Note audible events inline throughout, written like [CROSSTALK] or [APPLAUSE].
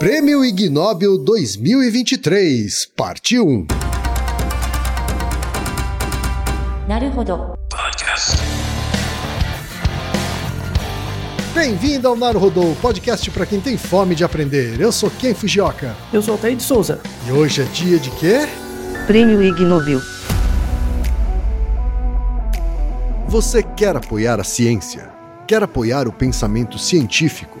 Prêmio Ig Nobel 2023, parte 1. Bem-vindo ao Naruhodô, podcast para quem tem fome de aprender. Eu sou Ken Fujioka. Eu sou Altair de Souza. E hoje é dia de quê? Prêmio Ig Nobel. Você quer apoiar a ciência? Quer apoiar o pensamento científico?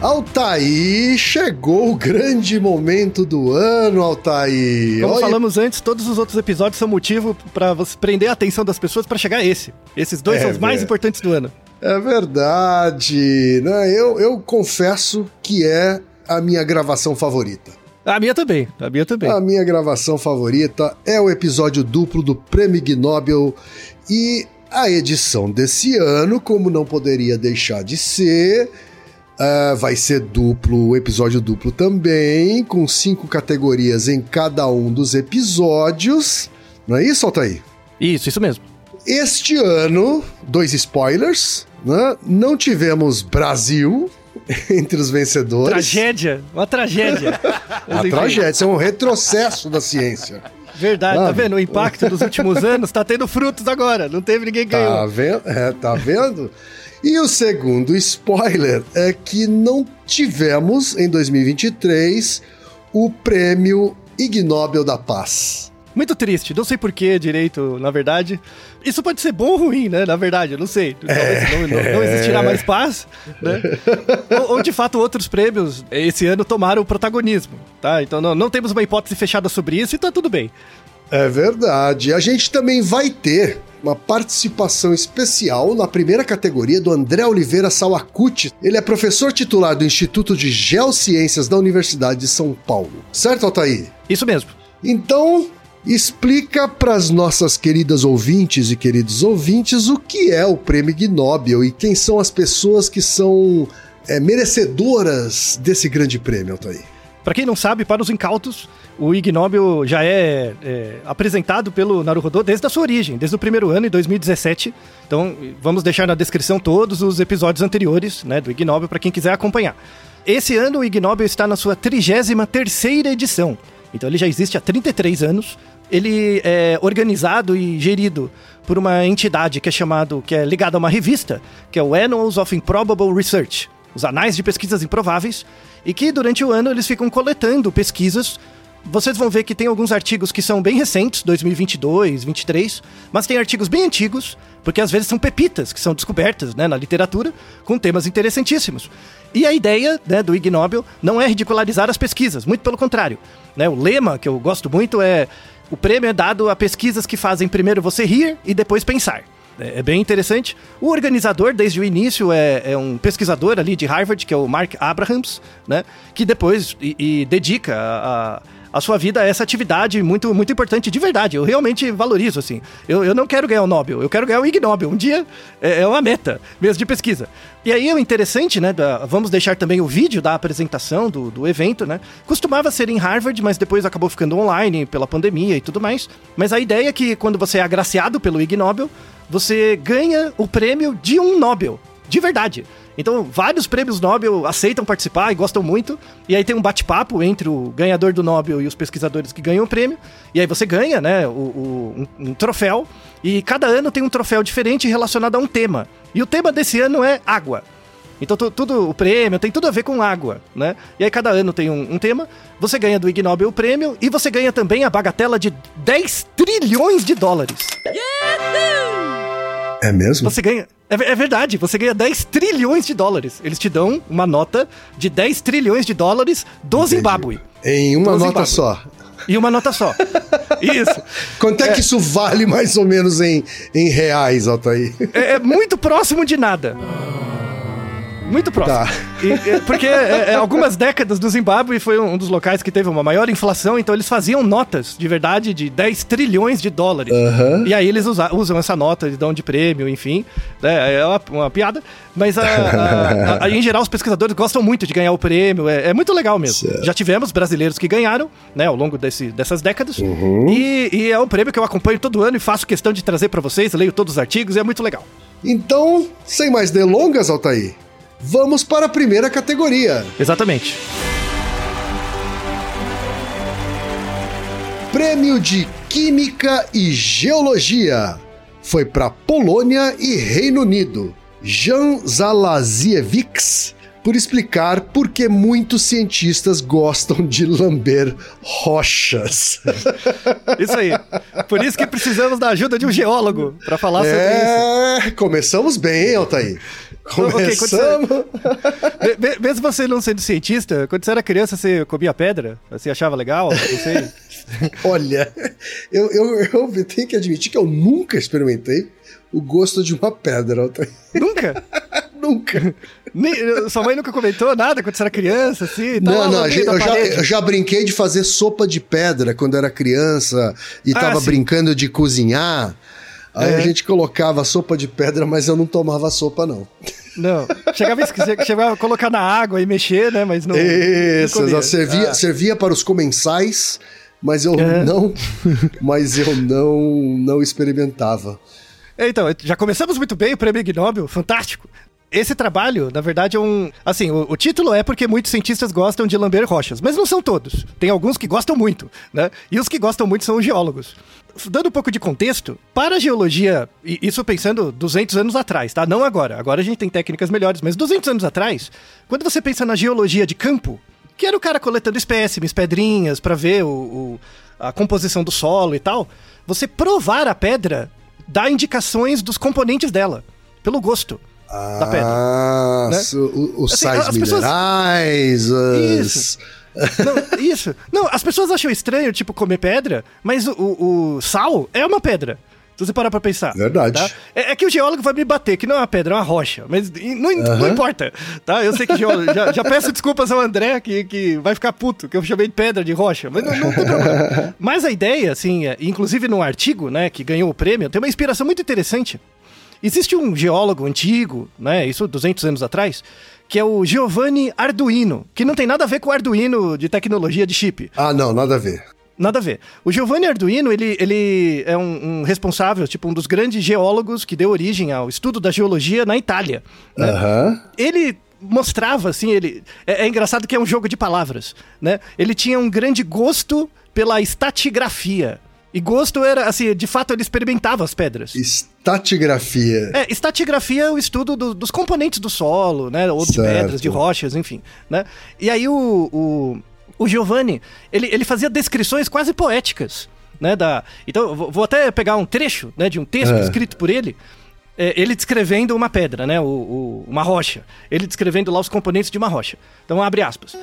Altair, chegou o grande momento do ano, Altair. Como Olha- falamos antes, todos os outros episódios são motivo pra você prender a atenção das pessoas pra chegar a esse. Esses dois É, são os mais velho. importantes do ano. É verdade. Né? Eu, eu confesso que é a minha gravação favorita. A minha também, a minha também. A minha gravação favorita é o episódio duplo do Prêmio Nobel e a edição desse ano, como não poderia deixar de ser, ah, vai ser duplo, episódio duplo também, com cinco categorias em cada um dos episódios. Não é isso, Altair? Isso, isso mesmo. Este ano, dois spoilers, né? Não tivemos Brasil [LAUGHS] entre os vencedores. Tragédia, uma tragédia. Mas, [LAUGHS] A enfim, tragédia, isso é um retrocesso da ciência. Verdade, tá Sabe? vendo? O impacto dos últimos [LAUGHS] anos tá tendo frutos agora. Não teve ninguém que Tá ganhou. vendo? É, tá vendo? E o segundo spoiler é que não tivemos em 2023 o prêmio Ig Nobel da Paz. Muito triste, não sei porquê direito, na verdade. Isso pode ser bom ou ruim, né? Na verdade, eu não sei. Talvez não, não- não existirá mais paz, né? [LAUGHS] ou, ou, de fato outros prêmios esse ano tomaram o protagonismo, tá? Então não, não temos uma hipótese fechada sobre isso e tá tudo bem. É verdade. A gente também vai ter uma participação especial na primeira categoria do André Oliveira Sawakuchi. Ele é professor titular do Instituto de Geociências da Universidade de São Paulo. Certo, Altair? Isso mesmo. Então, explica para as nossas queridas ouvintes e queridos ouvintes o que é o Prêmio Ig Nobel e quem são as pessoas que são é, merecedoras desse grande prêmio, Altair. Pra quem não sabe, para os incautos, o Ig Nobel já é, é, apresentado pelo Naruhodô desde a sua origem, desde o primeiro ano, em 2017. Então, vamos deixar na descrição todos os episódios anteriores né, do Ig Nobel para quem quiser acompanhar. Esse ano, o Ig Nobel está na sua 33ª edição. Então, ele já existe há 33 anos. Ele é organizado e gerido por uma entidade que é chamado, que é ligada a uma revista, que é o Annals of Improbable Research, os Anais de Pesquisas Improváveis, e que durante o ano eles ficam coletando pesquisas. Vocês vão ver que tem alguns artigos que são bem recentes, 2022, 23, mas tem artigos bem antigos, porque às vezes são pepitas que são descobertas né, na literatura com temas interessantíssimos. E a ideia né, do Ig Nobel não é ridicularizar as pesquisas, muito pelo contrário. Né, o lema que eu gosto muito é O prêmio é dado a pesquisas que fazem primeiro você rir e depois pensar. É é bem interessante. O organizador, desde o início, é, é um pesquisador ali de Harvard, que é o Mark Abrahams, né? Que depois e, e dedica a, a a sua vida a essa atividade muito, muito importante de verdade. Eu realmente valorizo, assim. Eu, eu não quero ganhar o Nobel, eu quero ganhar o Ig Nobel. Um dia é, é uma meta mesmo de pesquisa. E aí o interessante, né? da- vamos deixar também o vídeo da apresentação do, do evento, né? Costumava ser em Harvard, mas depois acabou ficando online pela pandemia e tudo mais. Mas a ideia é que quando você é agraciado pelo Ig Nobel, você ganha o prêmio de um Nobel. De verdade. Então, vários prêmios Nobel aceitam participar e gostam muito. E aí tem um bate-papo entre o ganhador do Nobel e os pesquisadores que ganham o prêmio. E aí você ganha, né, o, o- um, um troféu. E cada ano tem um troféu diferente relacionado a um tema. E o tema desse ano é água. Então tu- tudo, o prêmio tem tudo a ver com água, né? E aí cada ano tem um, um tema. Você ganha do Ig Nobel o prêmio e você ganha também a bagatela de 10 trilhões de dólares. É mesmo? Você ganha. É, é verdade, você ganha 10 trilhões de dólares. Eles te dão uma nota de 10 trilhões de dólares do Zimbábue. Em uma nota só. E uma nota só. [LAUGHS] Isso. Quanto é, que isso vale mais ou menos em, em reais, Altair? É, é muito próximo de nada. Muito próximo. Tá. E- e- porque é, é, algumas décadas do Zimbábue foi um dos locais que teve uma maior inflação, então eles faziam notas de verdade de 10 trilhões de dólares. Aham. E aí eles usa- usam essa nota, eles dão de prêmio, enfim. né, É uma, uma piada. Mas a- a- a- em geral os pesquisadores gostam muito de ganhar o prêmio. É, é muito legal mesmo. Certo. Já tivemos brasileiros que ganharam, né, ao longo desse- dessas décadas. Uhum. E, e é um prêmio que eu acompanho todo ano e faço questão de trazer pra vocês. Leio todos os artigos e é muito legal. Então, sem mais delongas, Altair, vamos para a primeira categoria. Exatamente. Prêmio de Química e Geologia. Foi para Polônia e Reino Unido. Jan Zalaziewiks, por explicar por que muitos cientistas gostam de lamber rochas. [LAUGHS] Isso aí. Por isso que precisamos da ajuda de um geólogo pra falar sobre isso. É, começamos bem, hein, Altair. [LAUGHS] Começamos. [LAUGHS] Me- me- Mesmo você não sendo cientista, quando você era criança, você comia pedra? Você achava legal? Não sei. Olha, eu, eu, eu tenho que admitir que eu nunca experimentei o gosto de uma pedra, Altair. Nunca? Nunca. Nem- sua mãe nunca comentou nada quando você era criança, assim? Não, tava não, meio eu já, eu já brinquei de fazer sopa de pedra quando era criança e Ah, tava sim. brincando de cozinhar. Aí É. a gente colocava sopa de pedra, mas eu não tomava sopa, não. Não, chegava, a esque- chegava a colocar na água e mexer, né? Mas não. Isso, não servia, Ah. servia para os comensais, mas eu É. não, [LAUGHS] mas eu não, não experimentava. Então, já começamos muito bem o prêmio Ig Nobel, fantástico. Esse trabalho, na verdade, é um. Assim, o, o título é porque muitos cientistas gostam de lamber rochas, mas não são todos. Tem alguns que gostam muito, né? E os que gostam muito são os geólogos. Dando um pouco de contexto, para a geologia, isso pensando 200 anos atrás, tá? Não agora. Agora a gente tem técnicas melhores, mas 200 anos atrás, quando você pensa na geologia de campo, que era o cara coletando espécimes, pedrinhas, pra ver o, o- a composição do solo e tal, você provar a pedra dá indicações dos componentes dela, pelo gosto da pedra. Ah, né? o- os Assim, sais as pessoas- minerais, as... Isso. Não, isso. Não, as pessoas acham estranho, tipo, comer pedra, mas o, o- o sal é uma pedra. Se você parar pra pensar. Verdade. tá? É, é que o geólogo vai me bater, que não é uma pedra, é uma rocha. Mas não, não Aham. importa, tá? Eu sei que geólogo... [LAUGHS] Já, já peço desculpas ao André, que, que vai ficar puto, que eu chamei de pedra de rocha. Mas não, não tem problema. [LAUGHS] Mas a ideia, assim, é- inclusive no artigo, né, que ganhou o prêmio, tem uma inspiração muito interessante. Existe um geólogo antigo, né, isso 200 anos atrás, que é o Giovanni Arduino, que não tem nada a ver com o Arduino de tecnologia de chip. Ah, não, nada a ver. Nada a ver. O Giovanni Arduino, ele, ele é um, um responsável, tipo, um dos grandes geólogos que deu origem ao estudo da geologia na Itália. né? Aham. Ele mostrava, assim, ele... É, é engraçado que é um jogo de palavras, né? Ele tinha um grande gosto pela estatigrafia. E gosto era, assim, de fato ele experimentava as pedras. Estatigrafia. É, estatigrafia é o estudo do- dos componentes do solo, né? Ou de Certo. pedras, de rochas, enfim, né? E aí o, o, o Giovanni, ele, ele fazia descrições quase poéticas, né? Da, então, vou até pegar um trecho, né? De um texto É. escrito por ele, é, ele descrevendo uma pedra, né? O, o- uma rocha. Ele descrevendo lá os componentes de uma rocha. Então, abre aspas.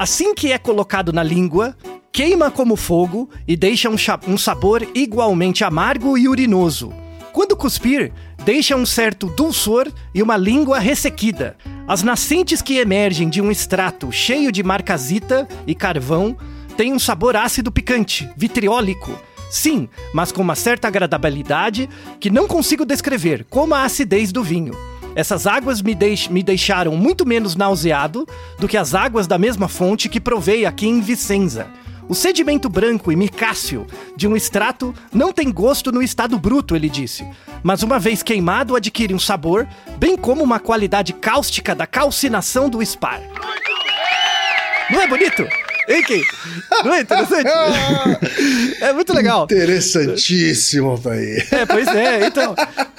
Assim que é colocado na língua, queima como fogo e deixa um, um sabor igualmente amargo e urinoso. Quando cuspir, deixa um certo dulçor e uma língua ressequida. As nascentes que emergem de um extrato cheio de marcasita e carvão têm um sabor ácido picante, vitriólico. Sim, mas com uma certa agradabilidade que não consigo descrever, como a acidez do vinho. Essas águas me, deix me deixaram muito menos nauseado do que as águas da mesma fonte que provei aqui em Vicenza. O sedimento branco e micáceo de um extrato não tem gosto no estado bruto, ele disse, mas uma vez queimado adquire um sabor, bem como uma qualidade cáustica da calcinação do spar. Não é bonito? Hein, Kim? Não é interessante? [LAUGHS] é muito legal. Interessantíssimo, pai. É, pois é. Então,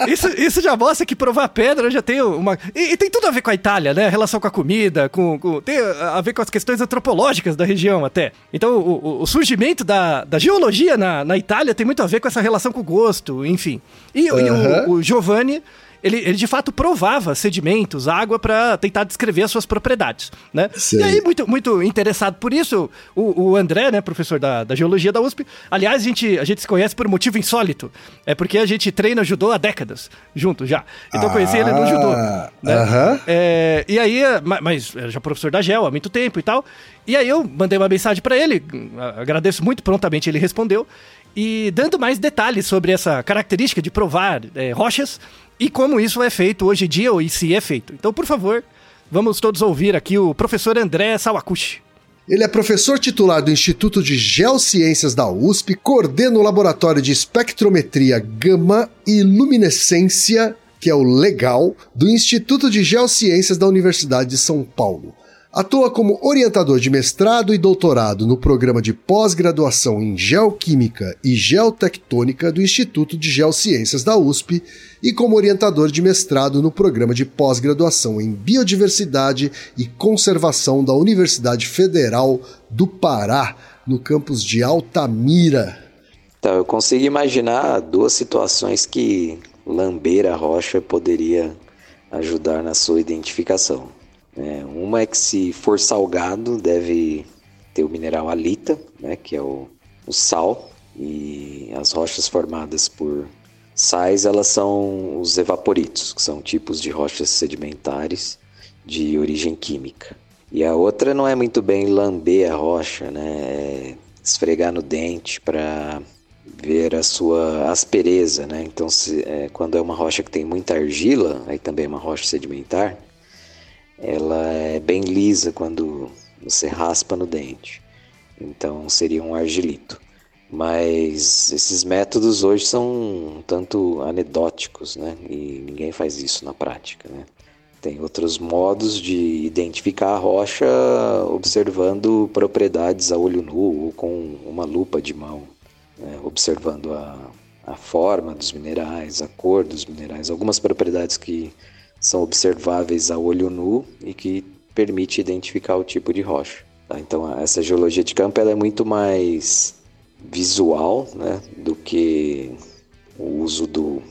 isso, isso já mostra que provar pedra já tem uma. E, e, tem tudo a ver com a Itália, né? Relação com a comida, com, com. Tem a ver com as questões antropológicas da região até. Então, o, o surgimento da, da geologia na, na Itália tem muito a ver com essa relação com o gosto, enfim. E, uhum. e o, o Giovanni ele, ele de fato provava sedimentos, água, para tentar descrever as suas propriedades, né? E aí, muito, muito interessado por isso, o, o André, né, professor da, da geologia da USP, aliás, a gente, a gente se conhece por um motivo insólito, é porque a gente treina judô há décadas, junto já. Então ah, conheci ele no judô, né? Uh -huh. é, e aí, mas já professor da GEL há muito tempo e tal, e aí eu mandei uma mensagem para ele, agradeço muito, prontamente ele respondeu, e dando mais detalhes sobre essa característica de provar é, rochas, e como isso é feito hoje em dia, ou se é feito. Então, por favor, vamos todos ouvir aqui o professor André Sawakushi. Ele é professor titular do Instituto de Geociências da USP, coordena o laboratório de espectrometria gama e luminescência, que é o LEGAL, do Instituto de Geociências da Universidade de São Paulo. Atua como orientador de mestrado e doutorado no programa de pós-graduação em Geoquímica e Geotectônica do Instituto de Geociências da USP e como orientador de mestrado no programa de pós-graduação em Biodiversidade e Conservação da Universidade Federal do Pará, no campus de Altamira. Então, eu consigo imaginar duas situações que lamber a rocha poderia ajudar na sua identificação. É, uma é que se for salgado, deve ter o mineral alita, né, que é o, o sal, e as rochas formadas por sais, elas são os evaporitos, que são tipos de rochas sedimentares de origem química. E a outra não é muito bem lamber a rocha, né, é esfregar no dente para ver a sua aspereza, né? Então, se, é, quando é uma rocha que tem muita argila, aí também é uma rocha sedimentar, ela é bem lisa quando você raspa no dente. Então seria um argilito. Mas esses métodos hoje são um tanto anedóticos, né? E ninguém faz isso na prática, né? Tem outros modos de identificar a rocha observando propriedades a olho nu ou com uma lupa de mão, né? observando a, a forma dos minerais, a cor dos minerais, algumas propriedades que são observáveis a olho nu e que permite identificar o tipo de rocha. Tá? Então essa geologia de campo ela é muito mais visual né, do que o uso do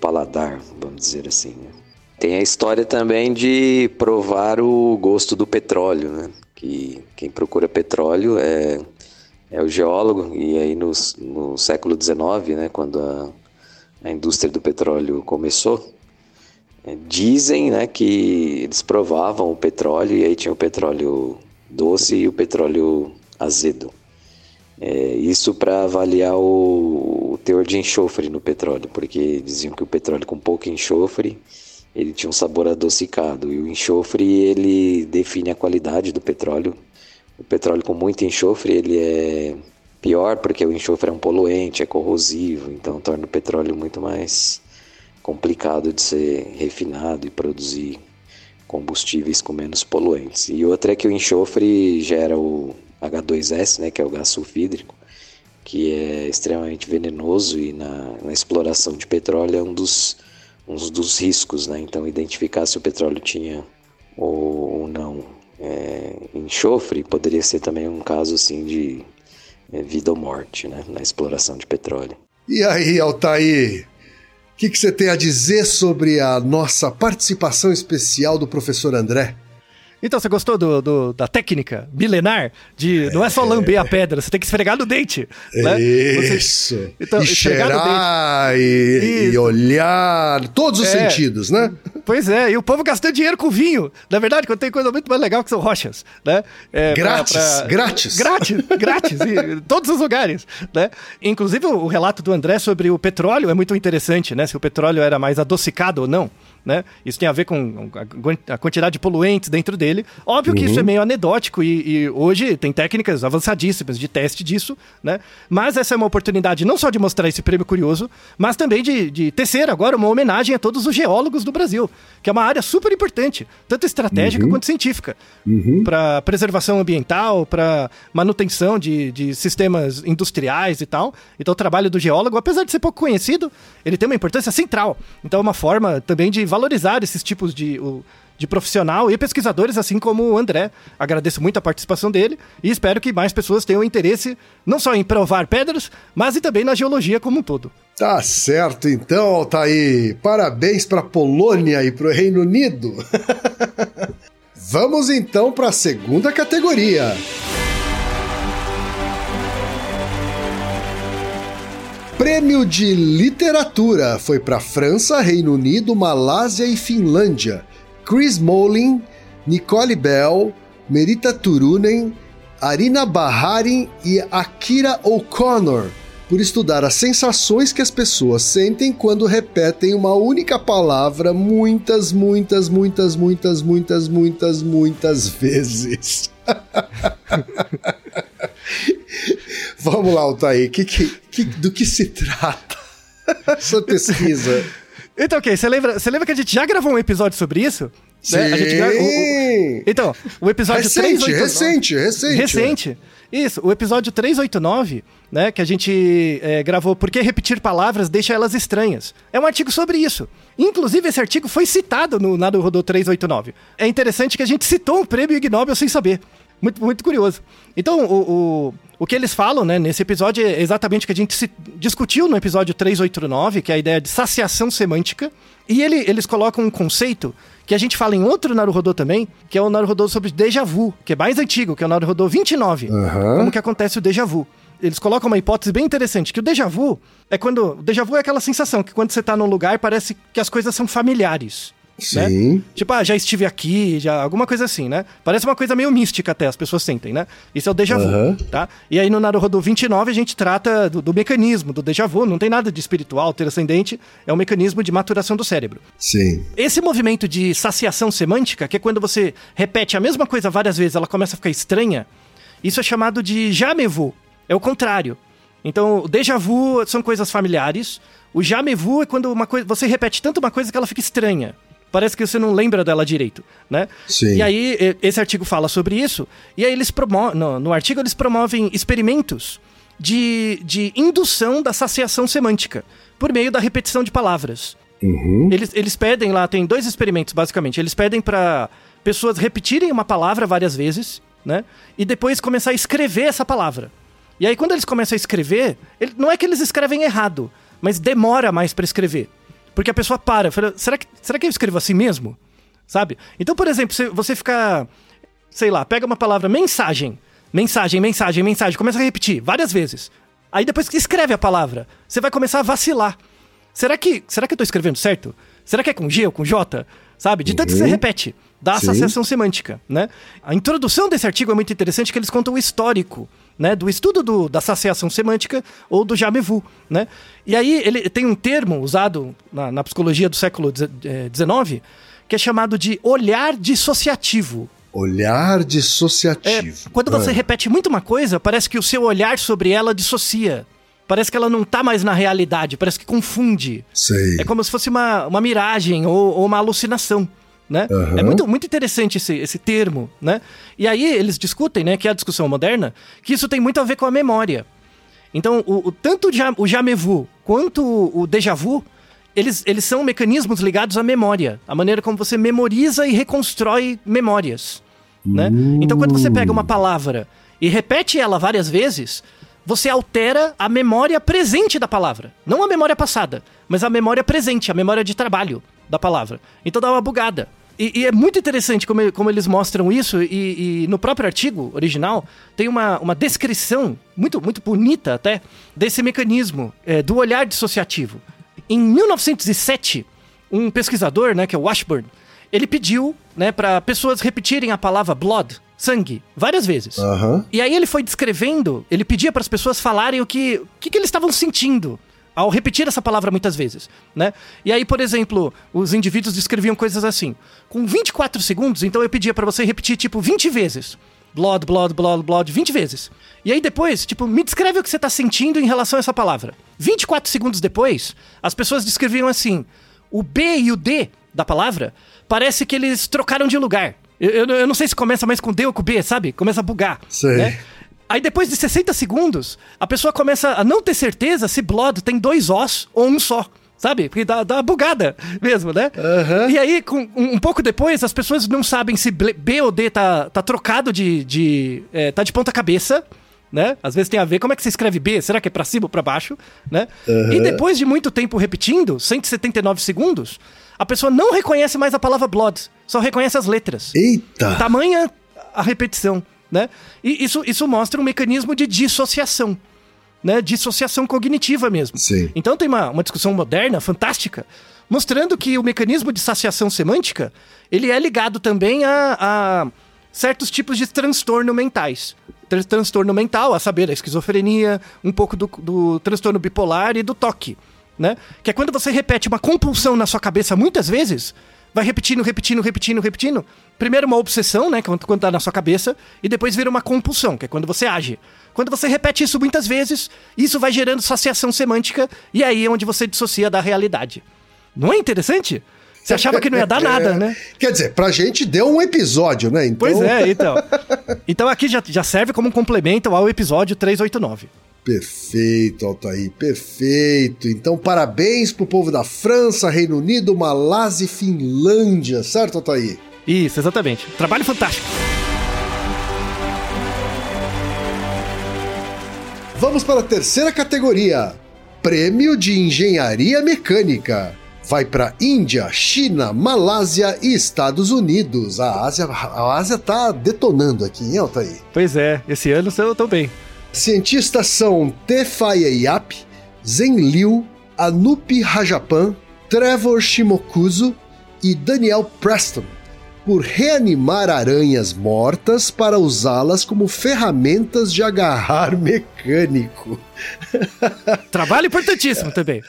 paladar, vamos dizer assim. Né? Tem a história também de provar o gosto do petróleo, né? que quem procura petróleo é, é o geólogo, e aí no, no século XIX, né, quando a, a indústria do petróleo começou, dizem né, que eles provavam o petróleo e aí tinha o petróleo doce e o petróleo azedo. É, isso para avaliar o, o, teor de enxofre no petróleo, porque diziam que o petróleo com pouco enxofre ele tinha um sabor adocicado e o enxofre ele define a qualidade do petróleo. O petróleo com muito enxofre ele é pior porque o enxofre é um poluente, é corrosivo, então torna o petróleo muito mais complicado de ser refinado e produzir combustíveis com menos poluentes. E outra é que o enxofre gera o H2S, né, que é o gás sulfídrico, que é extremamente venenoso e na, na exploração de petróleo é um dos, um dos riscos. Né? Então, identificar se o petróleo tinha ou, ou não é, enxofre poderia ser também um caso assim de é, vida ou morte né? na exploração de petróleo. E aí, Altair? Que, que você tem a dizer sobre a nossa participação especial do professor André? Então, você gostou do, do- da técnica milenar? De não é só lamber a pedra, você tem que esfregar no dente. Né? Você- Isso. Então, e cheirar, e, e olhar, todos os É. sentidos, né? Pois é, e o povo gastando dinheiro com vinho. Na verdade, quando tem coisa muito mais legal que são rochas, né? É, pra- Grátis, pra- grátis. Grátis, grátis, em [LAUGHS] todos os lugares, né? Inclusive, o relato do André sobre o petróleo é muito interessante, né? Se o petróleo era mais adocicado ou não, né? Isso tem a ver com a quantidade de poluentes dentro dele. Óbvio que Uhum. isso é meio anedótico e, e hoje tem técnicas avançadíssimas de teste disso, né? Mas essa é uma oportunidade não só de mostrar esse prêmio curioso, mas também de, de tecer agora uma homenagem a todos os geólogos do Brasil, que é uma área super importante, tanto estratégica Uhum. quanto científica, para preservação ambiental, para manutenção de, de sistemas industriais e tal. Então, o trabalho do geólogo, apesar de ser pouco conhecido, ele tem uma importância central. Então, é uma forma também de valorizar esses tipos de. de profissional e pesquisadores, assim como o André. Agradeço muito a participação dele e espero que mais pessoas tenham interesse não só em provar pedras, mas e também na geologia como um todo. Tá certo, então, Altair. Parabéns para Polônia e para o Reino Unido. [LAUGHS] Vamos então para a segunda categoria. Prêmio de Literatura foi para França, Reino Unido, Malásia e Finlândia. Chris Molin, Nicole Bell, Merita Turunen, Arina Baharin e Akira O'Connor por estudar as sensações que as pessoas sentem quando repetem uma única palavra muitas, muitas, muitas, muitas, muitas, muitas, muitas vezes. [LAUGHS] Vamos lá, Altair, que, que, que- do que se trata [LAUGHS] essa pesquisa? Então, ok, você lembra, você lembra que a gente já gravou um episódio sobre isso? Né? A gente o- o- Sim! Então, o episódio Recente, 389 recente, recente. Recente. Isso, o episódio 389, né, que a gente é, gravou Por que repetir palavras deixa elas estranhas. É um artigo sobre isso. Inclusive, esse artigo foi citado no Nado Rodô 389. É interessante que a gente citou um prêmio Ig Nobel sem saber. Muito, muito curioso. Então, o, o, o que eles falam né, nesse episódio é exatamente o que a gente se- discutiu no episódio 389, que é a ideia de saciação semântica. E ele- eles colocam um conceito que a gente fala em outro Naruhodô também, que é o Naruhodô sobre déjà vu, que é mais antigo, que é o Naruhodô 29. Aham. Como que acontece o déjà vu. Eles colocam uma hipótese bem interessante, que o déjà vu é quando... O déjà vu é aquela sensação que quando você tá num lugar parece que as coisas são familiares. Né? Sim. Tipo, ah, já estive aqui, já alguma coisa assim, né? Parece uma coisa meio mística até, as pessoas sentem, né? Isso é o déjà vu, Aham. tá? E aí no Naruhodo 29 a gente trata do, do mecanismo, do déjà vu, não tem nada de espiritual, transcendente, é um mecanismo de maturação do cérebro. Sim. Esse movimento de saciação semântica, que é quando você repete a mesma coisa várias vezes, ela começa a ficar estranha, isso é chamado de jamais vu. É o contrário. Então, o déjà vu são coisas familiares. O jamais vu é quando uma coisa, você repete tanto uma coisa que ela fica estranha. Parece que você não lembra dela direito, né? Sim. E aí, esse artigo fala sobre isso. E aí, eles promovem. No, no artigo, eles promovem experimentos de, de indução da saciação semântica por meio da repetição de palavras. Eles, eles pedem lá, tem dois experimentos basicamente. Eles pedem para pessoas repetirem uma palavra várias vezes, né? E depois começar a escrever essa palavra. E aí quando eles começam a escrever, ele- não é que eles escrevem errado, mas demora mais para escrever. Porque a pessoa para, fala, será que, será que eu escrevo assim mesmo? Sabe? Então, por exemplo, se você ficar, sei lá, pega uma palavra mensagem, mensagem, mensagem, mensagem, começa a repetir várias vezes. Aí depois que escreve a palavra, você vai começar a vacilar. Será que, será que eu tô escrevendo certo? Será que é com G ou com J? Sabe? De tanto que você repete. Dá Sim. associação semântica, né? A introdução desse artigo é muito interessante que eles contam o histórico, né? Do estudo do- da associação semântica ou do jamais vu, né? E aí ele tem um termo usado na, na psicologia do século XIX que é chamado de olhar dissociativo. Olhar É, dissociativo. quando você Ah, repete muito uma coisa, parece que o seu olhar sobre ela dissocia. Parece que ela não tá mais na realidade, parece que confunde. Sei. É como se fosse uma, uma miragem ou, ou uma alucinação. Né? Aham. É muito, muito interessante esse, esse termo, né? E aí eles discutem, né, que é a discussão moderna, que isso tem muito a ver com a memória. Então, o, o- tanto o ja- o jamais vu quanto o, o déjà vu, eles, eles são mecanismos ligados à memória. A maneira como você memoriza e reconstrói memórias. Né? Então, quando você pega uma palavra e repete ela várias vezes, você altera a memória presente da palavra. Não a memória passada, mas a memória presente, a memória de trabalho da palavra. Então dá uma bugada. E, e é muito interessante como, ele- como eles mostram isso, e, e no próprio artigo original tem uma, uma descrição muito, muito bonita até desse mecanismo é, do olhar dissociativo. Em 1907, um pesquisador, né, que é o Washburn, ele pediu né, para pessoas repetirem a palavra blood, sangue, várias vezes. Aham. E aí ele foi descrevendo, ele pedia para as pessoas falarem o que, o que, que eles estavam sentindo ao repetir essa palavra muitas vezes, né? E aí, por exemplo, os indivíduos descreviam coisas assim. Com 24 segundos, então eu pedia para você repetir tipo 20 vezes. Blood, blood, blood, blood, 20 vezes. E aí depois, tipo, me descreve o que você tá sentindo em relação a essa palavra. 24 segundos depois, as pessoas descreviam assim: o B e o D da palavra parece que eles trocaram de lugar. Eu, eu- eu não sei se começa mais com D ou com B, sabe? Começa a bugar. Sei. né? Aí depois de 60 segundos, a pessoa começa a não ter certeza se Blood tem dois Os ou um só. Sabe? Porque dá, dá uma bugada mesmo, né? Aham. E aí, com, um, um pouco depois, as pessoas não sabem se B ou D tá, tá trocado de. de é, tá de ponta cabeça. Né? Às vezes tem a ver como é que você escreve B, será que é pra cima ou pra baixo, né? E depois de muito tempo repetindo, 179 segundos, a pessoa não reconhece mais a palavra blood, só reconhece as letras. Eita! Tamanha a repetição, né? E isso, isso mostra um mecanismo de dissociação, né? Dissociação cognitiva mesmo. Sim. Então tem uma, uma discussão moderna, fantástica, mostrando que o mecanismo de saciação semântica, ele é ligado também a, a certos tipos de transtorno mentais. Tran- Transtorno mental, a saber, a esquizofrenia, um pouco do, do transtorno bipolar e do toque, né? Que é quando você repete uma compulsão na sua cabeça muitas vezes, vai repetindo, repetindo, repetindo, repetindo. Primeiro uma obsessão, né, quando, quando tá na sua cabeça, e depois vira uma compulsão, que é quando você age. Quando você repete isso muitas vezes, isso vai gerando saciação semântica, e aí é onde você dissocia da realidade. Não é interessante? Você achava que não ia dar [LAUGHS] nada, né? Quer dizer, pra gente deu um episódio, né? Então, Pois é, [LAUGHS] então. Então aqui já, já serve como um complemento ao episódio 389. Perfeito, Altair, perfeito. Então, parabéns pro povo da França, Reino Unido, Malásia e Finlândia, certo, Altair? Isso, exatamente. Trabalho fantástico. Vamos para a terceira categoria: Prêmio de Engenharia Mecânica. Vai para Índia, China, Malásia e Estados Unidos. A Ásia, a Ásia tá detonando aqui, hein, Altair? Pois é, esse ano eu tô bem. Cientistas são Tefaye Yap, Zen Liu, Anup Rajapan, Trevor Shimokuzo e Daniel Preston por reanimar aranhas mortas para usá-las como ferramentas de agarrar [LAUGHS] mecânico. Trabalho importantíssimo também.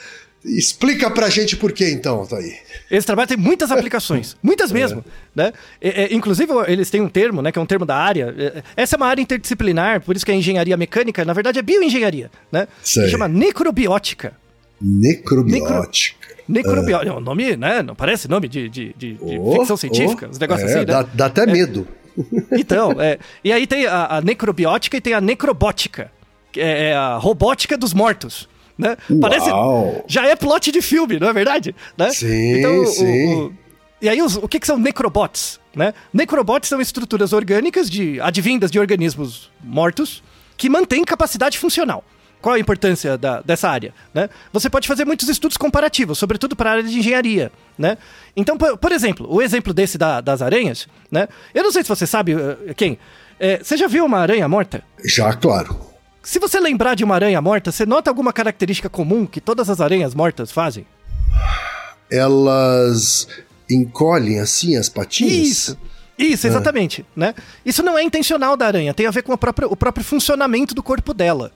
Explica pra gente por que então, Thaí. Esse trabalho tem muitas aplicações, [LAUGHS] muitas mesmo, né? É, é, inclusive, eles têm um termo, né, que é um termo da área. É, essa é uma área interdisciplinar, por isso que é engenharia mecânica, na verdade é bioengenharia, né? Sei. Se chama necrobiótica. Necrobiótica. Necrobiótica. É um nome, né? Não parece nome de, de, de- de Oh, ficção científica, oh, os negócios é, assim, né? dá, dá até medo. Então, [LAUGHS] é, e aí tem a, a necrobiótica e tem a necrobótica, que é, é a robótica dos mortos. Né? Parece. Já é plot de filme, não é verdade? Né? Sim, o- sim. o- e aí, os- o que, que são necrobots? Né? Necrobots são estruturas orgânicas de advindas de organismos mortos que mantêm capacidade funcional. Qual a importância da- dessa área? Né? Você pode fazer muitos estudos comparativos, sobretudo para a área de engenharia. Né? Então, por, por exemplo, o exemplo desse da- das aranhas, né? eu não sei se você sabe, eh, quem, Eh, você já viu uma aranha morta? Já, claro. Se você lembrar de uma aranha morta, você nota alguma característica comum que todas as aranhas mortas fazem? Elas encolhem assim as patinhas? Isso. Isso, exatamente, né? Isso não é intencional da aranha, tem a ver com própria- o próprio funcionamento do corpo dela,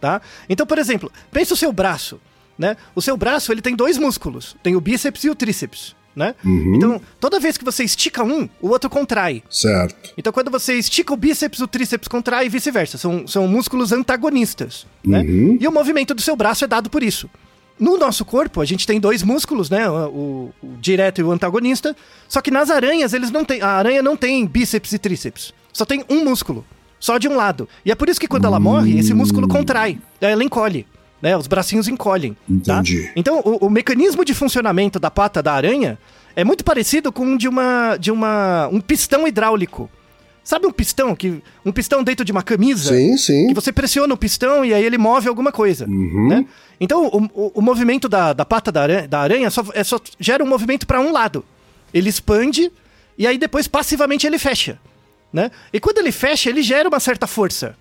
tá? Então, por exemplo, pense o seu braço, né? O seu braço, ele tem dois músculos, tem o bíceps e o tríceps, né? Então, toda vez que você estica um, o outro contrai. Certo. Então, quando você estica o bíceps, o tríceps contrai e vice-versa. São, são músculos antagonistas, né? E o movimento do seu braço é dado por isso. No nosso corpo, a gente tem dois músculos, né? O, o direto e o antagonista. Só que nas aranhas, eles não têm. A aranha não tem bíceps e tríceps. Só tem um músculo. Só de um lado. E é por isso que quando ela morre, esse músculo contrai. Daí Ela encolhe. Né? Os bracinhos encolhem. tá? Entendi. Então, o, o mecanismo de funcionamento da pata da aranha é muito parecido com o de uma de uma um pistão hidráulico. Sabe um pistão que um pistão dentro de uma camisa? Sim, sim. Que você pressiona o pistão e aí ele move alguma coisa, né? Então, o, o- o movimento da, da pata da aranha, da aranha só, é só gera um movimento para um lado. Ele expande e aí depois passivamente ele fecha, né? E quando ele fecha, ele gera uma certa força,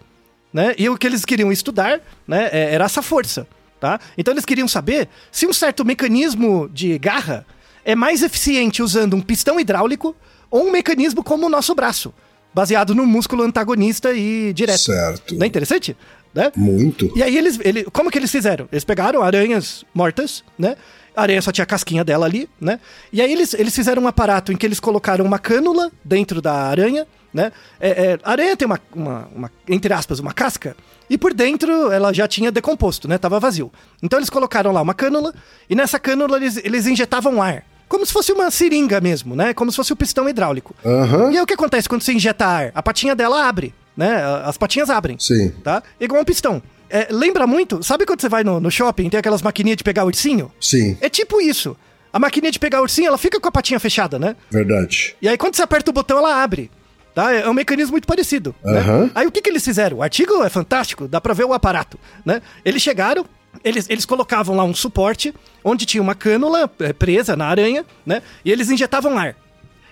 né? E o que eles queriam estudar, né, é- era essa força, tá? Então eles queriam saber se um certo mecanismo de garra é mais eficiente usando um pistão hidráulico ou um mecanismo como o nosso braço, baseado no músculo antagonista e direto. Certo. Não é interessante? Né? Muito. E aí eles, ele, como que eles fizeram? Eles pegaram aranhas mortas, né? A aranha só tinha a casquinha dela ali, né? E aí eles, eles fizeram um aparato em que eles colocaram uma cânula dentro da aranha, né? É, é, a aranha tem uma, uma, uma, entre aspas, uma casca, e por dentro ela já tinha decomposto, né? Tava vazio. Então eles colocaram lá uma cânula, e nessa cânula eles, eles injetavam ar. Como se fosse uma seringa mesmo, né? Como se fosse o pistão hidráulico. Aham. E aí o que acontece quando você injeta ar? A patinha dela abre, né? As patinhas abrem Sim. tá? Igual um pistão. É, lembra muito, sabe quando você vai no, no shopping tem aquelas maquininhas de pegar ursinho? Sim. É tipo isso. A maquininha de pegar ursinho, ela fica com a patinha fechada, né? Verdade. E aí quando você aperta o botão, ela abre. Tá? É um mecanismo muito parecido. né? Aham. Aí o que, que eles fizeram? O artigo é fantástico, dá pra ver o aparato. Né? Eles chegaram, eles, eles colocavam lá um suporte onde tinha uma cânula é, presa na aranha, né? E eles injetavam ar.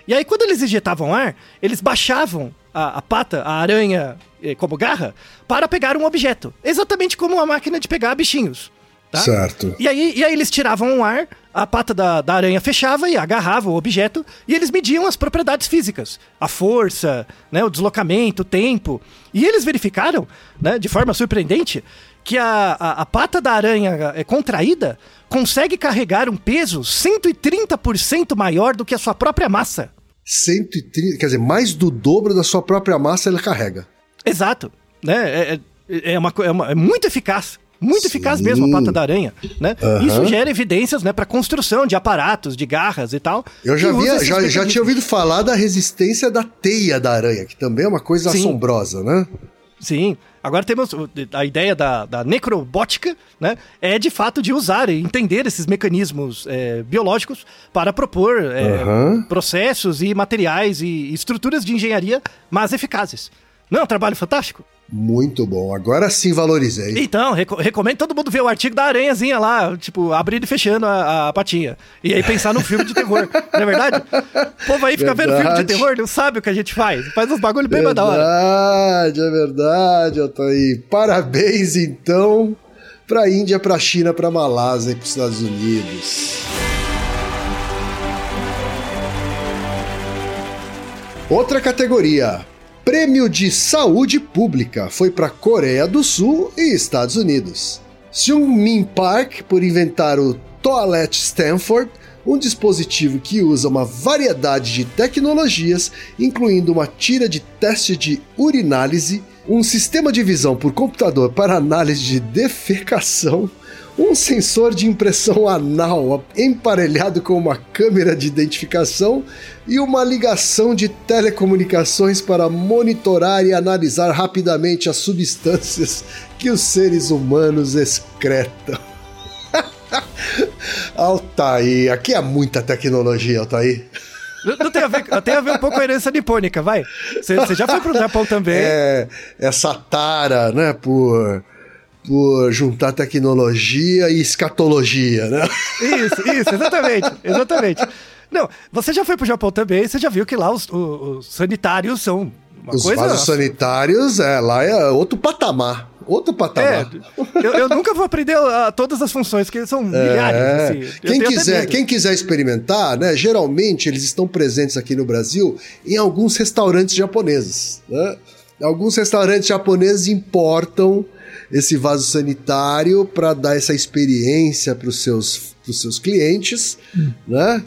E aí, quando eles injetavam ar, eles baixavam a, a pata, a aranha, eh, como garra, para pegar um objeto. Exatamente como uma máquina de pegar bichinhos. Tá? Certo. E aí, e aí eles tiravam o ar, a pata da, da aranha fechava e agarrava o objeto, e eles mediam as propriedades físicas. A força, né, o deslocamento, o tempo. E eles verificaram, né, de forma surpreendente, que a, a, a pata da aranha é, contraída consegue carregar um peso 130% maior do que a sua própria massa. 130, quer dizer, mais do dobro da sua própria massa ele carrega. Exato. Né? É, é, é uma, é, uma- é muito eficaz. Muito Sim. eficaz mesmo a pata da aranha, né? Aham. Isso gera evidências, né, para construção de aparatos, de garras e tal. Eu já, via, já, já tinha ouvido falar da resistência da teia da aranha, que também é uma coisa Sim. assombrosa, né? Sim. Agora temos a ideia da, da necrobótica, né? É de fato de usar e entender esses mecanismos é, biológicos para propor é, Aham. processos e materiais e estruturas de engenharia mais eficazes. Não é um trabalho fantástico? Muito bom. Agora sim valorizei. Então, reco- recomendo todo mundo ver o artigo da aranhazinha lá, tipo, abrindo e fechando a, a patinha. E aí pensar num filme de terror, [LAUGHS] não é verdade? O povo aí fica vendo filme de Verdade. terror, não sabe o que a gente faz. Faz uns bagulho bem mais da hora. Verdade, é verdade, Altair. Parabéns, então, pra Índia, pra China, pra Malásia e pros Estados Unidos. Outra categoria. Prêmio de Saúde Pública foi para Coreia do Sul e Estados Unidos. Seung Min Park por inventar o Toilet Stanford, um dispositivo que usa uma variedade de tecnologias, incluindo uma tira de teste de urinálise, um sistema de visão por computador para análise de defecação, um sensor de impressão anal emparelhado com uma câmera de identificação e uma ligação de telecomunicações para monitorar e analisar rapidamente as substâncias que os seres humanos excretam. [LAUGHS] Altair, aqui é muita tecnologia, Altair. Não, tem, a ver, tem a ver um pouco com a herança nipônica, vai. Você você já foi pro Japão também. É, essa tara, né, por, por juntar tecnologia e escatologia, né? Isso, isso, exatamente, exatamente. Não, você já foi pro Japão também, você já viu que lá os, os- os sanitários são uma Os coisa... vasos sanitários, é, lá é outro patamar. Outro É, patamar. eu, eu nunca vou aprender a, todas as funções, que são milhares. É. assim. Quem, quiser, quem quiser experimentar, né? Geralmente eles estão presentes aqui no Brasil em alguns restaurantes japoneses. Né? Alguns restaurantes japoneses importam esse vaso sanitário para dar essa experiência para os seus, pros seus clientes, né?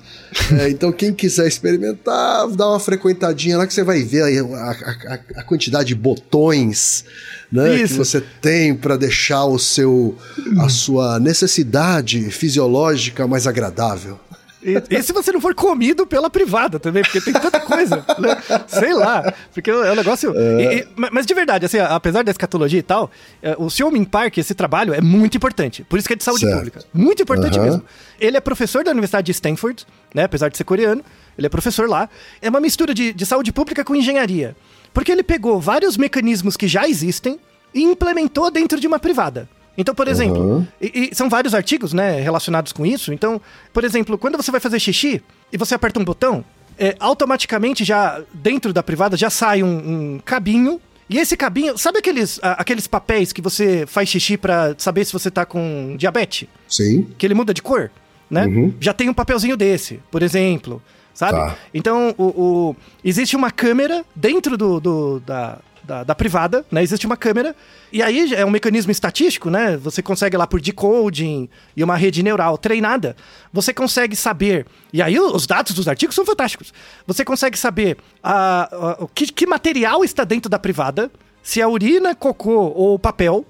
É, então quem quiser experimentar, dá uma frequentadinha lá que você vai ver aí a, a- a- quantidade de botões, né? Que você tem para deixar o seu a sua necessidade fisiológica mais agradável. E, e se você não for comido pela privada também, porque tem tanta coisa, né? Sei lá, porque é um negócio... e- e- ma- mas de verdade, assim, apesar da escatologia e tal, é, o. Min Park, esse trabalho é muito importante, por isso que é de saúde Certo. pública. Muito importante Aham. mesmo. Ele é professor da Universidade de Stanford, né, apesar de ser coreano, ele é professor lá. É uma mistura de, de saúde pública com engenharia, porque ele pegou vários mecanismos que já existem e implementou dentro de uma privada. Então, por exemplo, e, e são vários artigos, né, relacionados com isso. Então, por exemplo, quando você vai fazer xixi e você aperta um botão, é, automaticamente já dentro da privada já sai um, um cabinho. E esse cabinho, sabe aqueles, aqueles papéis que você faz xixi pra saber se você tá com diabetes? Sim. que ele muda de cor, né? Já tem um papelzinho desse, por exemplo, sabe? Tá. Então, o, o- existe uma câmera dentro do, do- da, da, da privada, né? Existe uma câmera, e aí é um mecanismo estatístico, né? Você consegue lá por decoding e uma rede neural treinada, você consegue saber, e aí os dados dos artigos são fantásticos, você consegue saber a, a- o que, que material está dentro da privada, se é urina, cocô ou papel,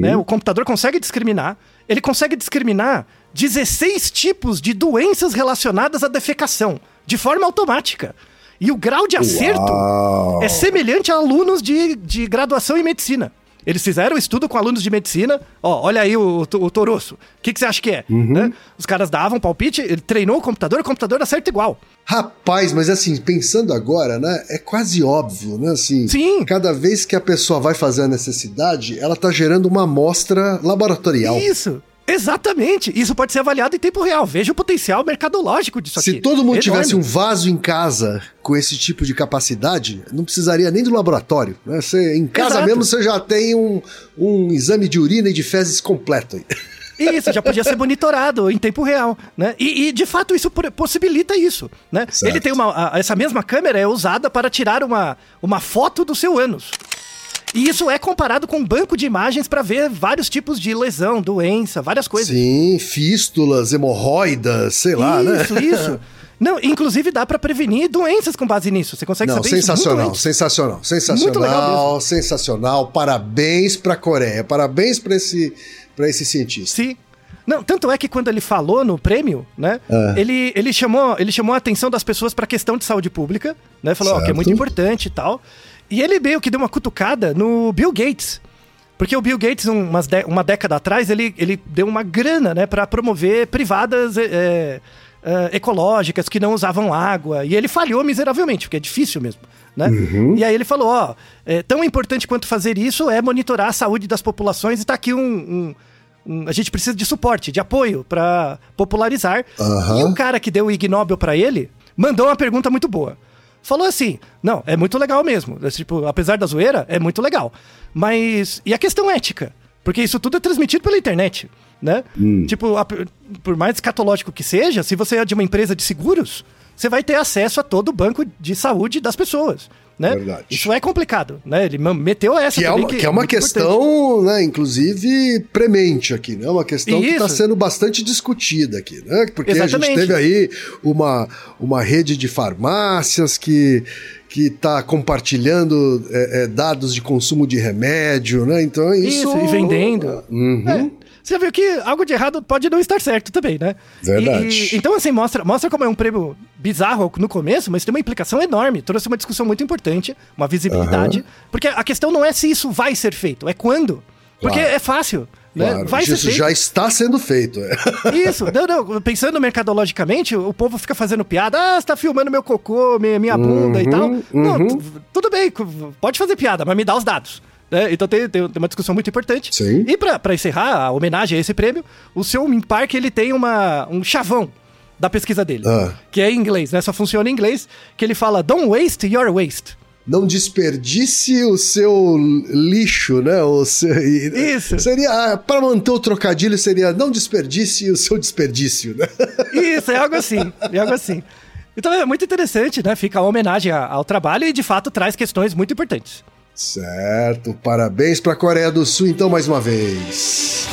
né? O computador consegue discriminar. Ele consegue discriminar 16 tipos de doenças relacionadas à defecação, de forma automática. E o grau de acerto Uau. é semelhante a alunos de, de graduação em medicina. Eles fizeram um estudo com alunos de medicina. Ó, olha aí o, o Toroço. O que, que você acha que é? Né? Os caras davam palpite, ele treinou o computador, o computador acerta igual. Rapaz, mas assim, pensando agora, né? É quase óbvio, né? Assim, Sim. cada vez que a pessoa vai fazer a necessidade, ela tá gerando uma amostra laboratorial. Isso! Exatamente! Isso pode ser avaliado em tempo real. Veja o potencial mercadológico disso Se aqui. todo mundo Enorme. tivesse um vaso em casa com esse tipo de capacidade, não precisaria nem do laboratório. Né? Você, em casa Exato. mesmo você já tem um, um exame de urina e de fezes completo. aí. Isso, já podia ser monitorado em tempo real, né? E, e, de fato isso possibilita isso, né? Certo. Ele tem uma... a- essa mesma câmera é usada para tirar uma, uma foto do seu ânus. E isso é comparado com um banco de imagens para ver vários tipos de lesão, doença, várias coisas. Sim, fístulas, hemorroidas, sei lá, né? isso, isso. [LAUGHS] Não, inclusive dá para prevenir doenças com base nisso. Você consegue Não, saber isso sensacional, antes. sensacional, sensacional, Muito legal sensacional. Parabéns pra Coreia, parabéns pra esse, pra esse cientista. Sim. Não, tanto é que quando ele falou no prêmio, né? É. Ele, ele, chamou, ele chamou a atenção das pessoas para a questão de saúde pública, né? Falou ó, que é muito importante e tal. E ele meio que deu uma cutucada no Bill Gates. Porque o Bill Gates, um- umas uma década atrás, ele, ele deu uma grana, né, para promover privadas é, é, ecológicas que não usavam água. E ele falhou miseravelmente, porque é difícil mesmo, né? Uhum. E aí ele falou, ó, é, tão importante quanto fazer isso é monitorar a saúde das populações e tá aqui um- um, a gente precisa de suporte, de apoio para popularizar. Aham. E o cara que deu o Ig Nobel para ele mandou uma pergunta muito boa. Falou assim: não, é muito legal mesmo. Tipo, apesar da zoeira, é muito legal. Mas. E a questão ética? Porque isso tudo é transmitido pela internet, né? Tipo, a- por mais escatológico que seja, se você é de uma empresa de seguros, você vai ter acesso a todo o banco de saúde das pessoas. Né? Verdade. Isso é complicado, né? Ele meteu essa Que é uma, que é uma muito importante. questão, né, inclusive, premente aqui, né? Uma questão que está Isso. sendo bastante discutida aqui, né? Porque a gente Exatamente. teve aí uma, uma rede de farmácias que que está compartilhando é, é, dados de consumo de remédio, né? Então isso... Isso, e vendendo. Uhum. Você viu que algo de errado pode não estar certo também, né? Verdade. E- então, assim, mostra, mostra como é um prêmio bizarro no começo, mas tem uma implicação enorme. Trouxe uma discussão muito importante, uma visibilidade. Porque a questão não é se isso vai ser feito, é quando. Porque Claro. é fácil. Né? Claro, vai isso já está sendo feito. [LAUGHS] Isso, não, não, pensando mercadologicamente, o povo fica fazendo piada, ah, você tá filmando meu cocô, minha, minha bunda e tal. Não, uhum. tu- tudo bem, pode fazer piada, mas me dá os dados. Né? Então tem, tem, uma discussão muito importante. Sim. E pra encerrar a homenagem a esse prêmio, o seu Park ele tem uma, um chavão da pesquisa dele, Ah. que é em inglês, né? Só funciona em inglês, que ele fala, don't waste your waste. Não desperdice o seu lixo, né? O seu- Isso. Seria, para manter o trocadilho, seria não desperdice o seu desperdício, né? Isso, é algo assim, é algo assim. Então é muito interessante, né? Fica a homenagem ao trabalho e de fato traz questões muito importantes. Certo, parabéns para a Coreia do Sul, então, mais uma vez.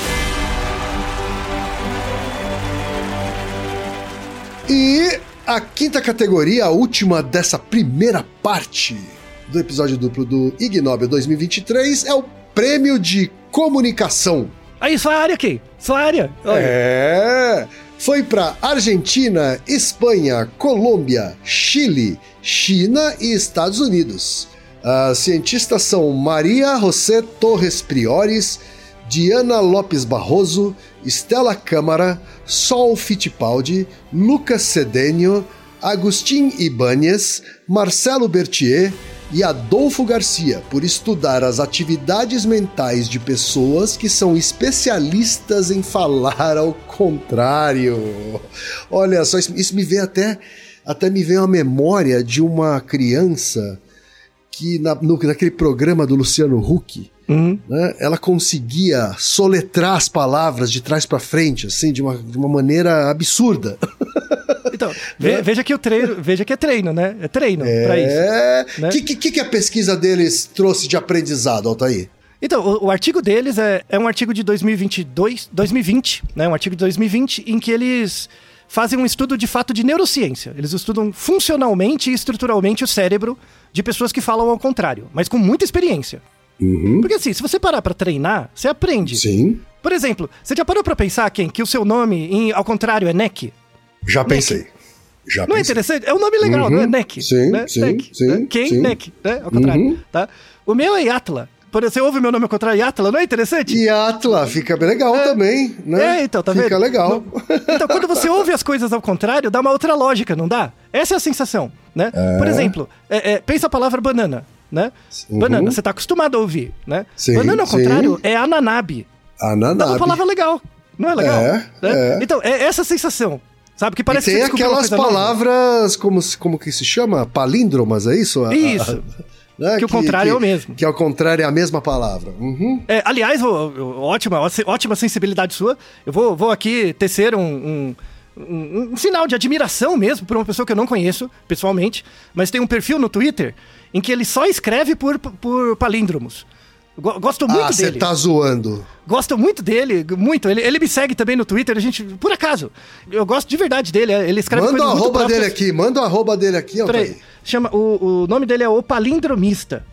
E a quinta categoria, a última dessa primeira parte do episódio duplo do Ig Nobel 2023, é o Prêmio de Comunicação. Aí, sua área aqui, sua área. Olha. É. Foi para Argentina, Espanha, Colômbia, Chile, China e Estados Unidos. As cientistas são Maria José Torres Priores, Diana Lopes Barroso, Estela Câmara, Sol Fittipaldi, Lucas Cedênio, Agustin Ibáñez, Marcelo Berthier e Adolfo Garcia por estudar as atividades mentais de pessoas que são especialistas em falar ao contrário. Olha só, isso, me vê até até me vem a memória de uma criança que na, no, naquele programa do Luciano Huck, Uhum. né, ela conseguia soletrar as palavras de trás pra frente, assim, de uma, de uma maneira absurda. [LAUGHS] Então, ve- veja que o treino, veja que é treino, né? É treino pra isso. É. né? O que, que, que a pesquisa deles trouxe de aprendizado, Altair? Então, o, o artigo deles é, é um artigo de 2022, 2020, né? Um artigo de 2020 em que eles fazem um estudo de fato de neurociência. Eles estudam funcionalmente e estruturalmente o cérebro de pessoas que falam ao contrário, mas com muita experiência. Porque assim, se você parar pra treinar, você aprende. Sim. Por exemplo, você já parou pra pensar, Ken, que o seu nome, em, ao contrário, é Neck? Já pensei. Já Não é interessante? É um nome legal, Uhum. não é Neck? Sim, né? sim, Neck, sim, né? Ken, sim. Neck, né? Ao contrário, Uhum. tá? O meu é Yatla. Por exemplo, você ouve meu nome ao contrário, Yatla, não é interessante? E Atla fica legal também, né? É, então, tá fica vendo? legal. Então, quando você [LAUGHS] ouve as coisas ao contrário, dá uma outra lógica, não dá? Essa é a sensação, né? Por exemplo, é, é, pensa a palavra banana, né? Uhum. Banana, você tá acostumado a ouvir, né? Sim, banana, ao sim. contrário, é ananabe. Dá uma Ananabe. palavra legal, não é legal? É, Né? é. Então, é essa sensação, sabe? Que parece e que tem uma aquelas nova. palavras, como, como que se chama? Palíndromas, é isso? Isso. [LAUGHS] né? Que o contrário é o mesmo. Que ao contrário é a mesma palavra. Uhum. É, aliás, ótima, ótima sensibilidade sua. Eu vou, vou aqui tecer um, um, um- um sinal de admiração mesmo por uma pessoa que eu não conheço pessoalmente, mas tem um perfil no Twitter em que ele só escreve por, por palíndromos. Go- Gosto muito ah, você dele. tá zoando. Gosto muito dele, muito. Ele, ele me segue também no Twitter, a gente, por acaso. Eu gosto de verdade dele, ele escreve Manda o arroba próprias. dele aqui, manda o arroba dele aqui, Peraí, Altair. chama, o, o nome dele é O Palindromista.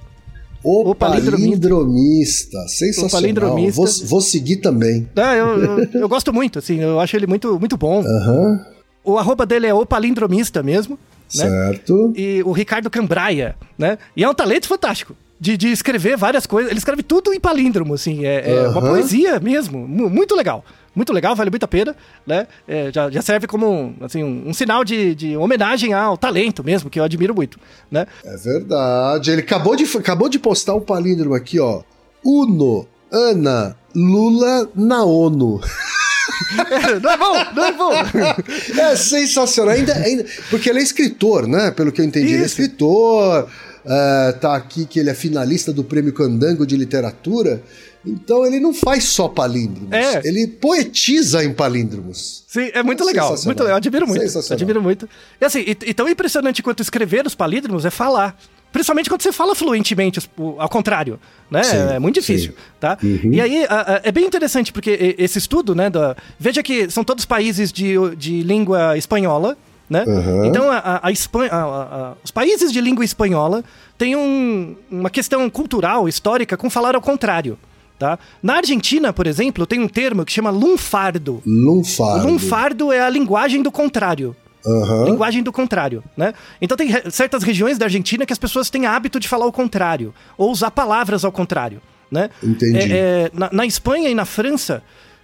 O O palindromista. palindromista. Sensacional. O palindromista. Vou, vou seguir também. Ah, eu, eu, eu gosto muito, assim, eu acho ele muito, muito bom. Aham. O arroba dele é o palindromista mesmo, né? Certo. E o Ricardo Cambraia, né? E é um talento fantástico. De, de escrever várias coisas. Ele escreve tudo em palíndromo, assim. É, é uma poesia mesmo. Mu- muito legal. Muito legal, vale muito a pena, né? É, já, já serve como um, assim, um, um sinal de, de homenagem ao talento mesmo, que eu admiro muito, né? É verdade. Ele acabou de, acabou de postar um palíndromo aqui, ó. Uno, Ana, Lula na ONU. [LAUGHS] não é bom, não é bom. [LAUGHS] É sensacional. Ainda, ainda, porque ele é escritor, né? Pelo que eu entendi, ele é Isso. escritor. É, tá aqui que ele é finalista do Prêmio Candango de Literatura. Então ele não faz só palíndromos. É. Ele poetiza em palíndromos. Sim, é muito legal. Muito legal. Admiro muito. Admiro muito. E assim, e, e tão impressionante quanto escrever os palíndromos é falar. Principalmente quando você fala fluentemente, ao contrário, né? Sim, é muito difícil, sim. tá? E aí, a- a- é bem interessante, porque esse estudo, né, da, veja que são todos países de, de língua espanhola, né? Aham. Então, a, a- Espanha, a- os países de língua espanhola têm um- uma questão cultural, histórica, com falar ao contrário, tá? Na Argentina, por exemplo, tem um termo que chama lunfardo. Lunfardo. Lunfardo é a linguagem do contrário. Aham. Linguagem do contrário, né? Então tem re- certas regiões da Argentina que as pessoas têm hábito de falar o contrário, ou usar palavras ao contrário, né? Entendi. É, é, na, na Espanha e na França,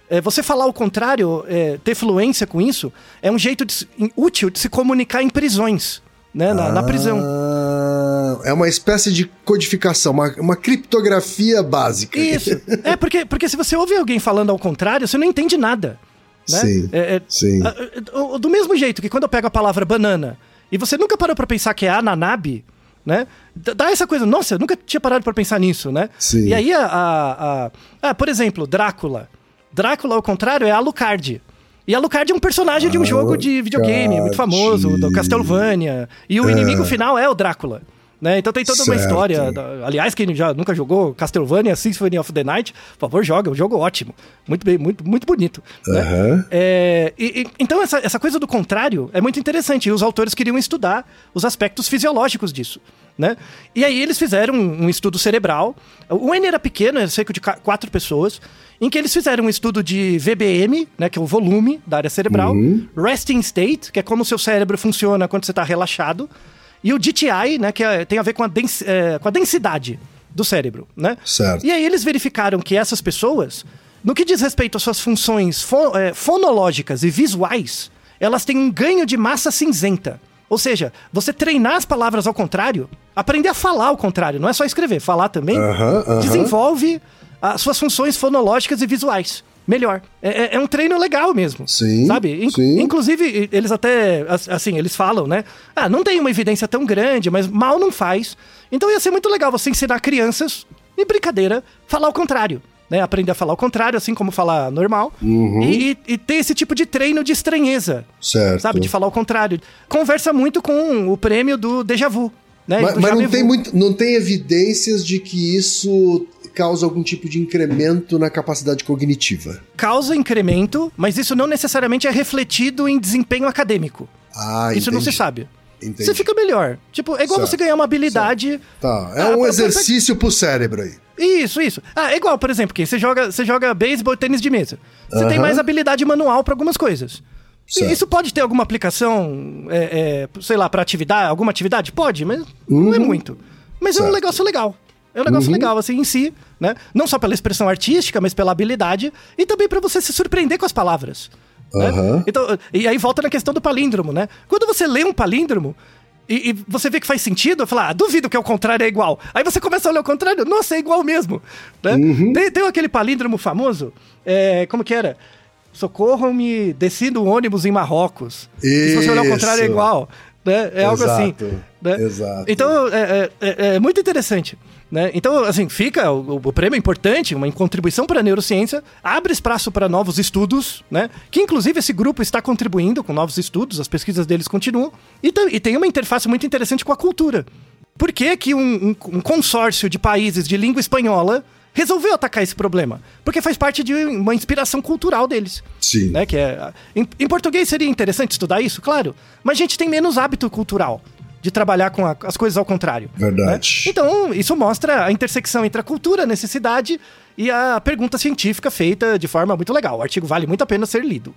é, você falar o contrário, é, ter fluência com isso, é um jeito de útil de se comunicar em prisões, né? Na, na prisão. Ah, é uma espécie de codificação, uma, uma criptografia básica. Isso. É, porque, porque se você ouve alguém falando ao contrário, você não entende nada. Né? Sim, É- é- sim. a- a- do mesmo jeito que quando eu pego a palavra banana e você nunca parou pra pensar que é ananabe, né? Dá essa coisa, nossa, eu nunca tinha parado pra pensar nisso, né? Sim. E aí, a, a- a- ah, por exemplo, Drácula. Drácula, ao contrário, é Alucard. E Alucard é um personagem de um jogo de videogame muito famoso, do Castlevania. E o inimigo final é o Drácula. Né? Então tem toda uma Certo. história. da- aliás, quem já nunca jogou Castlevania Symphony of the Night, por favor, joga. É um jogo ótimo. Muito bem, muito, muito bonito. né? Aham. É, e- e- então, essa, essa coisa do contrário é muito interessante. E os autores queriam estudar os aspectos fisiológicos disso. Né? E aí eles fizeram um, estudo cerebral. O N era pequeno, era cerca de quatro pessoas, em que eles fizeram um estudo de VBM, né, que é o volume da área cerebral, resting state, que é como o seu cérebro funciona quando você está relaxado, e o DTI, né, que é- tem a ver com a, é, com a densidade do cérebro. Né? Certo. E aí eles verificaram que essas pessoas, no que diz respeito às suas funções é, fonológicas e visuais, elas têm um ganho de massa cinzenta. Ou seja, você treinar as palavras ao contrário, aprender a falar ao contrário, não é só escrever, falar também, desenvolve as suas funções fonológicas e visuais. melhor. É, é- é um treino legal mesmo. Sim, Sabe? In- sim. Inclusive, eles até, as- assim, eles falam, né? Ah, não tem uma evidência tão grande, mas mal não faz. Então ia ser muito legal você ensinar crianças, em brincadeira, falar o contrário. Né? Aprender a falar o contrário, assim como falar normal. Uhum. E, e- ter esse tipo de treino de estranheza. Certo. Sabe? De falar o contrário. Conversa muito com o prêmio do déjà vu. Né? Mas, mas não, tem muito, não tem evidências de que isso causa algum tipo de incremento na capacidade cognitiva. Causa incremento, mas isso não necessariamente é refletido em desempenho acadêmico. Ah, isso não se entendi. sabe. Entendi. Você fica melhor. Tipo, é igual Certo. você ganhar uma habilidade. Tá, é Ah, um exercício pro cérebro aí. Isso, isso. Ah, é igual, por exemplo, que você joga, você joga beisebol e tênis de mesa. Você tem mais habilidade manual pra algumas coisas. Certo. Isso pode ter alguma aplicação, é, é, sei lá, pra atividade, alguma atividade? Pode, mas não é muito. Mas é Uhum. Certo. um negócio legal. É um negócio legal, assim, em si, né? Não só pela expressão artística, mas pela habilidade e também pra você se surpreender com as palavras. Né? Então, e aí volta na questão do palíndromo, né? Quando você lê um palíndromo e, e você vê que faz sentido, fala, ah, duvido que ao contrário é igual. Aí você começa a olhar o contrário, nossa, é igual mesmo. Né? Uhum. Tem, tem aquele palíndromo famoso, é, como que era? Socorram-me descendo o ônibus em Marrocos. E se você olhar o contrário é Isso. igual. Né? É algo assim. Exato, né? exato. Então, é, é- é- é muito interessante. Né? Então, assim, fica o, o prêmio é importante, uma contribuição para a neurociência, abre espaço para novos estudos, né? Que inclusive esse grupo está contribuindo com novos estudos, as pesquisas deles continuam, e, e tem uma interface muito interessante com a cultura. Por que, que um, um- um consórcio de países de língua espanhola resolveu atacar esse problema? Porque faz parte de uma inspiração cultural deles Sim. né? Que é, em, em português seria interessante estudar isso, claro, mas a gente tem menos hábito cultural de trabalhar com a- as coisas ao contrário. Verdade. né? Então, isso mostra a intersecção entre a cultura, a necessidade e a pergunta científica feita de forma muito legal. O artigo vale muito a pena ser lido.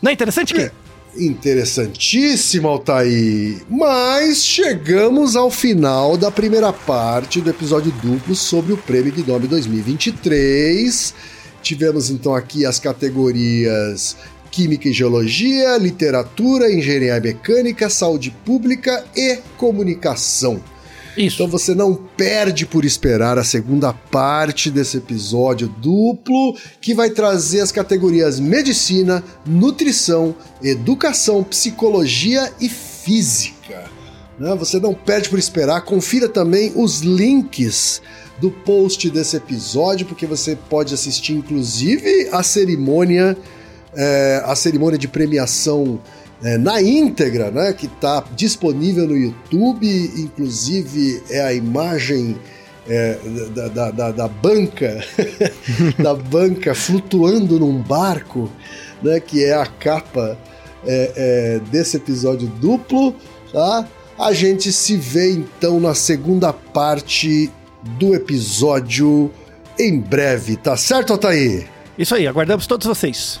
Não é interessante, Gui? É. Interessantíssimo, Altair. Mas chegamos ao final da primeira parte do episódio duplo sobre o Prêmio Gnome 2023. Tivemos então aqui as categorias Química e Geologia, Literatura, Engenharia Mecânica, Saúde Pública e Comunicação. Isso. Então você não perde por esperar a segunda parte desse episódio duplo, que vai trazer as categorias Medicina, Nutrição, Educação, Psicologia e Física. Né? Você não perde por esperar. Confira também os links do post desse episódio, porque você pode assistir inclusive a cerimônia, é, a cerimônia de premiação é, na íntegra, né, que está disponível no YouTube, inclusive é a imagem é, da, da, da- da banca, [LAUGHS] da banca flutuando num barco, né, que é a capa é, é, desse episódio duplo, tá? A gente se vê então na segunda parte do episódio em breve, tá certo, Altair? Isso aí, aguardamos todos vocês.